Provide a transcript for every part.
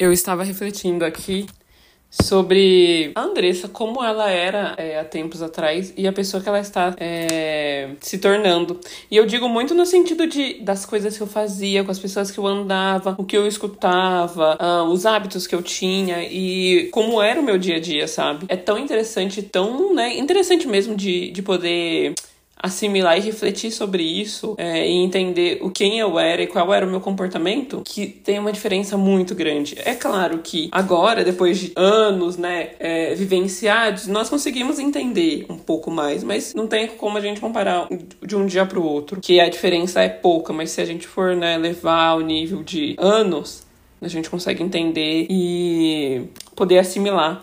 Eu estava refletindo aqui sobre a Andressa, como ela era é, há tempos atrás e a pessoa que ela está é, se tornando. E eu digo muito no sentido de das coisas que eu fazia, com as pessoas que eu andava, o que eu escutava, uh, os hábitos que eu tinha e como era o meu dia a dia, sabe? É tão interessante, tão, né, interessante mesmo de, de poder assimilar e refletir sobre isso é, e entender o quem eu era e qual era o meu comportamento, que tem uma diferença muito grande. É claro que agora, depois de anos, né, é, vivenciados, nós conseguimos entender um pouco mais, mas não tem como a gente comparar de um dia para o outro, que a diferença é pouca, mas se a gente for, né, levar ao nível de anos, a gente consegue entender e poder assimilar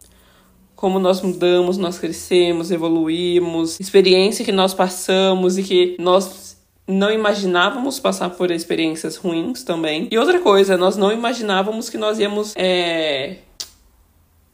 como nós mudamos, nós crescemos, evoluímos, experiência que nós passamos e que nós não imaginávamos passar por experiências ruins também. E outra coisa, nós não imaginávamos que nós íamos. É...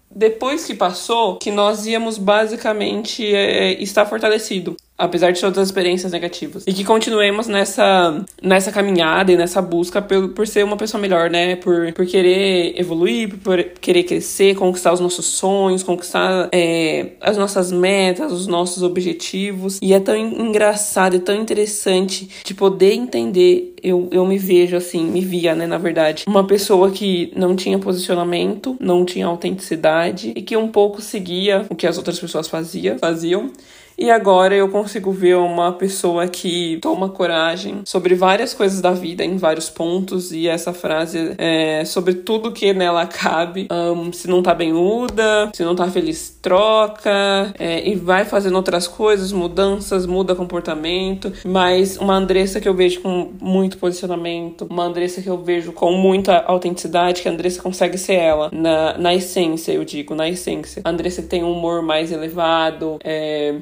Depois que passou, que nós íamos basicamente é, estar fortalecido apesar de todas as experiências negativas. E que continuemos nessa, nessa caminhada e nessa busca por, por ser uma pessoa melhor, né? Por, por querer evoluir, por querer crescer, conquistar os nossos sonhos, conquistar é, as nossas metas, os nossos objetivos. E é tão engraçado e tão interessante de poder entender. Eu, eu me vejo assim, me via, né, na verdade, uma pessoa que não tinha posicionamento, não tinha autenticidade e que um pouco seguia o que as outras pessoas fazia, faziam e agora eu consigo ver uma pessoa que toma coragem sobre várias coisas da vida, em vários pontos, e essa frase é sobre tudo que nela cabe. Um, se não tá bem, muda. Se não tá feliz, troca. É, e vai fazendo outras coisas, mudanças, muda comportamento. Mas uma Andressa que eu vejo com muito posicionamento, uma Andressa que eu vejo com muita autenticidade, que a Andressa consegue ser ela, na, na essência, eu digo, na essência. A Andressa tem um humor mais elevado, é,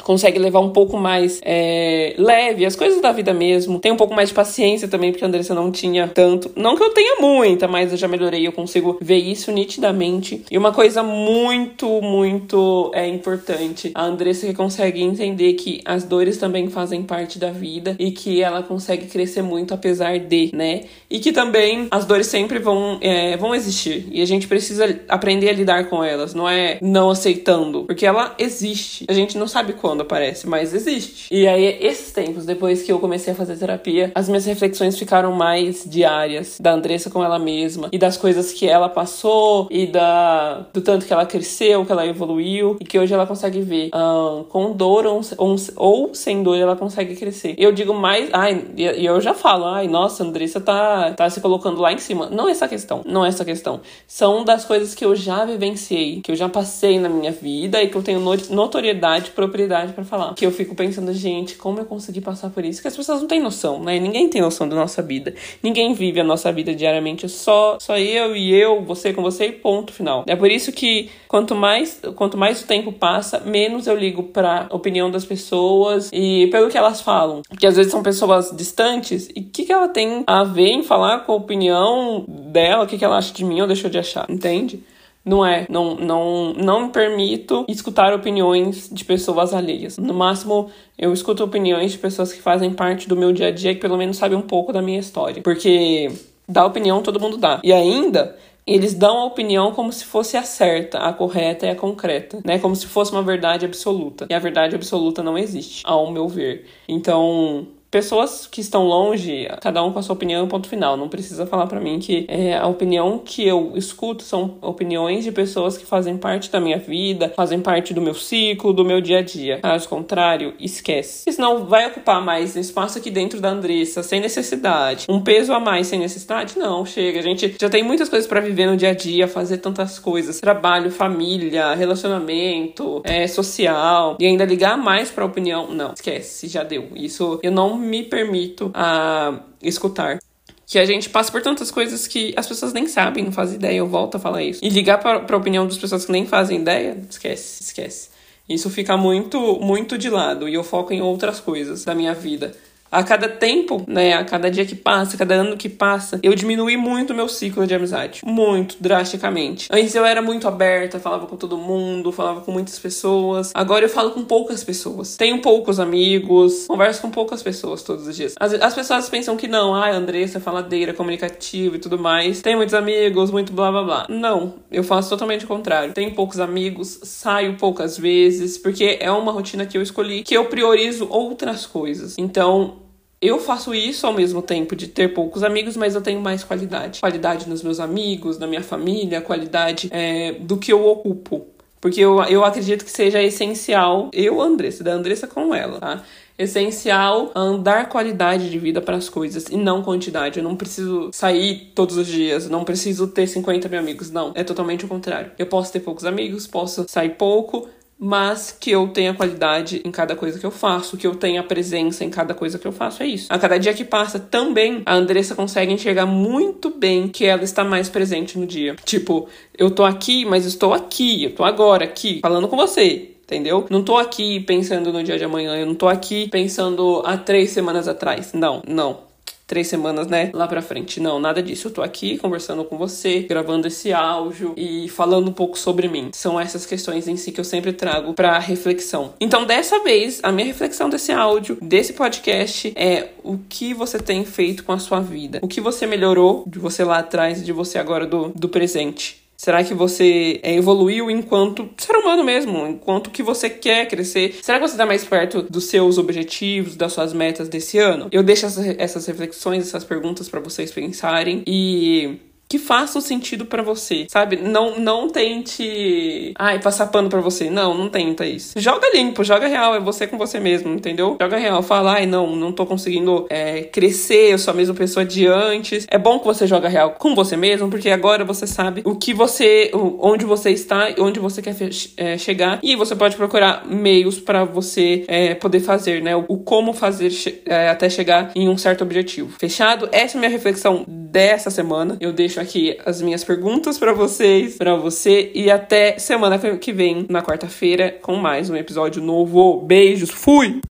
consegue levar um pouco mais é, leve as coisas da vida mesmo. Tem um pouco mais de paciência também, porque a Andressa não tinha tanto. Não que eu tenha muita, mas eu já melhorei, eu consigo ver isso nitidamente. E uma coisa muito, muito é importante: a Andressa que consegue entender que as dores também fazem parte da vida e que ela consegue crescer muito apesar de, né? E que também as dores sempre vão, é, vão existir. E a gente precisa aprender a lidar com elas, não é não aceitando, porque ela existe. A gente não sabe quando aparece, mas existe. E aí, esses tempos, depois que eu comecei a fazer terapia, as minhas reflexões ficaram mais diárias da Andressa com ela mesma e das coisas que ela passou e da do tanto que ela cresceu, que ela evoluiu e que hoje ela consegue ver um, com dor ou, ou, ou, sem dor ela consegue crescer. Eu digo mais, ai, e eu já falo, ai, nossa, Andressa tá, tá se colocando lá em cima. Não é essa questão, não é essa questão. São das coisas que eu já vivenciei, que eu já passei na minha vida e que eu tenho notoriedade, propriedade propriedade para falar. Que eu fico pensando, gente, como eu consegui passar por isso? Que as pessoas não têm noção, né? Ninguém tem noção da nossa vida. Ninguém vive a nossa vida diariamente. Só, só eu e eu, você com você e ponto final. É por isso que quanto mais, quanto mais o tempo passa, menos eu ligo pra opinião das pessoas e pelo que elas falam. Porque às vezes são pessoas distantes e o que, que ela tem a ver em falar com a opinião dela, o que, que ela acha de mim ou deixou de achar, entende? Não é, não, não, não me permito escutar opiniões de pessoas alheias. No máximo, eu escuto opiniões de pessoas que fazem parte do meu dia a dia que pelo menos sabem um pouco da minha história. Porque dar opinião todo mundo dá. E ainda, eles dão a opinião como se fosse a certa, a correta e a concreta, né? Como se fosse uma verdade absoluta. E a verdade absoluta não existe, ao meu ver. Então, pessoas que estão longe, cada um com a sua opinião, ponto final. Não precisa falar para mim que é, a opinião que eu escuto são opiniões de pessoas que fazem parte da minha vida, fazem parte do meu ciclo, do meu dia a dia. Caso contrário, esquece. Senão vai ocupar mais espaço aqui dentro da Andressa, sem necessidade. Um peso a mais sem necessidade? Não, chega. A gente já tem muitas coisas para viver no dia a dia, fazer tantas coisas. Trabalho, família, relacionamento, é, social. E ainda ligar mais pra opinião? Não, esquece, já deu. Isso eu não me permito a escutar que a gente passa por tantas coisas que as pessoas nem sabem, não fazem ideia, eu volto a falar isso. E ligar para a opinião das pessoas que nem fazem ideia, esquece, esquece. Isso fica muito, muito de lado e eu foco em outras coisas da minha vida. A cada tempo, né, a cada dia que passa, a cada ano que passa, eu diminui muito o meu ciclo de amizade. Muito, drasticamente. Antes eu era muito aberta, falava com todo mundo, falava com muitas pessoas. Agora eu falo com poucas pessoas. Tenho poucos amigos, converso com poucas pessoas todos os dias. As, as pessoas pensam que não, ah, Andressa é faladeira, comunicativa e tudo mais. Tem muitos amigos, muito blá blá blá. Não, eu faço totalmente o contrário. Tenho poucos amigos, saio poucas vezes, porque é uma rotina que eu escolhi, que eu priorizo outras coisas. Então, eu faço isso ao mesmo tempo de ter poucos amigos, mas eu tenho mais qualidade. Qualidade nos meus amigos, na minha família, qualidade é, do que eu ocupo. Porque eu, eu acredito que seja essencial, eu, Andressa, da Andressa com ela, tá? Essencial dar qualidade de vida para as coisas e não quantidade. Eu não preciso sair todos os dias, não preciso ter 50 mil amigos. Não, é totalmente o contrário. Eu posso ter poucos amigos, posso sair pouco, mas que eu tenha qualidade em cada coisa que eu faço, que eu tenha presença em cada coisa que eu faço, é isso. A cada dia que passa também, a Andressa consegue enxergar muito bem que ela está mais presente no dia. Tipo, eu tô aqui, mas estou aqui, eu tô agora aqui, falando com você, entendeu? Não tô aqui pensando no dia de amanhã, eu não tô aqui pensando há três semanas atrás. Não, não três semanas, né, lá pra frente. Não, nada disso. Eu tô aqui conversando com você, gravando esse áudio e falando um pouco sobre mim. São essas questões em si que eu sempre trago pra reflexão. Então, dessa vez, a minha reflexão desse áudio, desse podcast, é o que você tem feito com a sua vida. O que você melhorou de você lá atrás e de você agora do, do presente. Será que você evoluiu enquanto ser humano mesmo? Enquanto que você quer crescer? Será que você está mais perto dos seus objetivos, das suas metas desse ano? Eu deixo essas reflexões, essas perguntas para vocês pensarem e que faça sentido para você, sabe? Não não tente, ai, passar pano para você. Não, não tenta isso. Joga limpo, joga real, é você com você mesmo, entendeu? Joga real, fala, ai, não, não tô conseguindo é, crescer, eu sou a mesma pessoa de antes. É bom que você joga real com você mesmo, porque agora você sabe o que você, onde você está, onde você quer é, chegar, e você pode procurar meios para você é, poder fazer, né? O, como fazer é, até chegar em um certo objetivo. Fechado? Essa é a minha reflexão dessa semana. Eu deixo aqui as minhas perguntas para vocês, para você e até semana que vem, na quarta-feira, com mais um episódio novo. Beijos, fui!